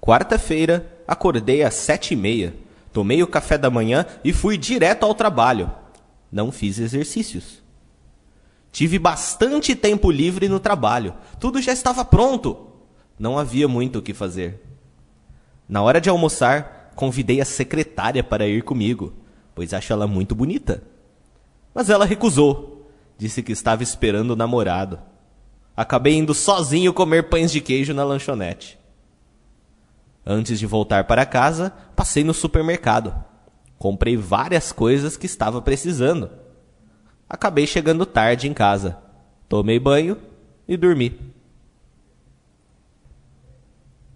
Quarta-feira, acordei às sete e meia. Tomei o café da manhã e fui direto ao trabalho. Não fiz exercícios. Tive bastante tempo livre no trabalho. Tudo já estava pronto. Não havia muito o que fazer. Na hora de almoçar, convidei a secretária para ir comigo, pois acho ela muito bonita. Mas ela recusou. Disse que estava esperando o namorado. Acabei indo sozinho comer pães de queijo na lanchonete. Antes de voltar para casa, passei no supermercado. Comprei várias coisas que estava precisando. Acabei chegando tarde em casa. Tomei banho e dormi.